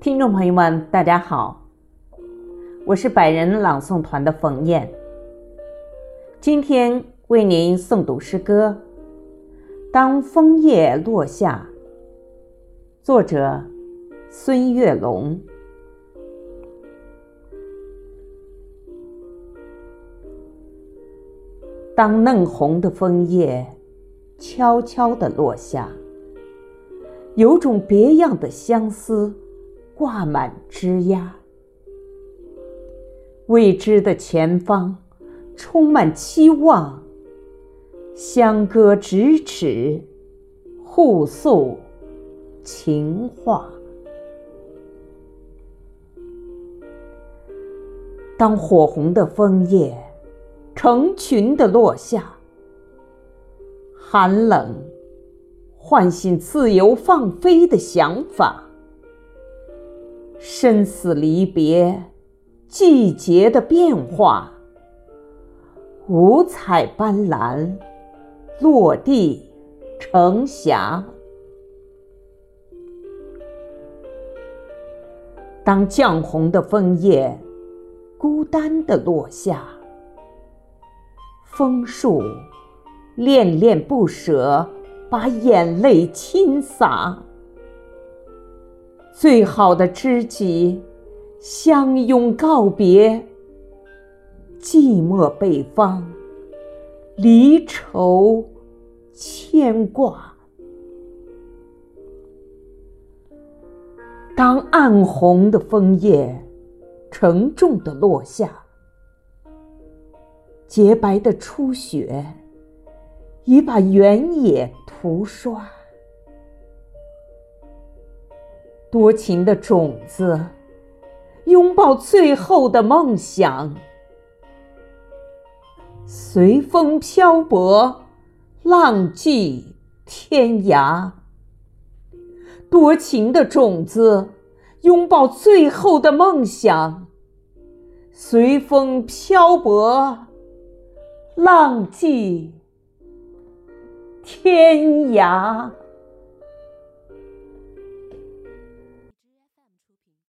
听众朋友们，大家好，我是百人朗诵团的冯燕，今天为您诵读诗歌《当枫叶落下》，作者孙月龙。当嫩红的枫叶悄悄地落下，有种别样的相思。挂满枝桠，未知的前方充满期望，相隔咫尺，互诉情话。当火红的枫叶成群的落下，寒冷唤醒自由放飞的想法。生死离别，季节的变化，五彩斑斓，落地成霞。当绛红的枫叶孤单的落下，枫树恋恋不舍，把眼泪倾洒。最好的知己，相拥告别。寂寞北方，离愁牵挂。当暗红的枫叶沉重的落下，洁白的初雪已把原野涂刷。多情的种子，拥抱最后的梦想，随风漂泊，浪迹天涯。多情的种子，拥抱最后的梦想，随风漂泊，浪迹天涯。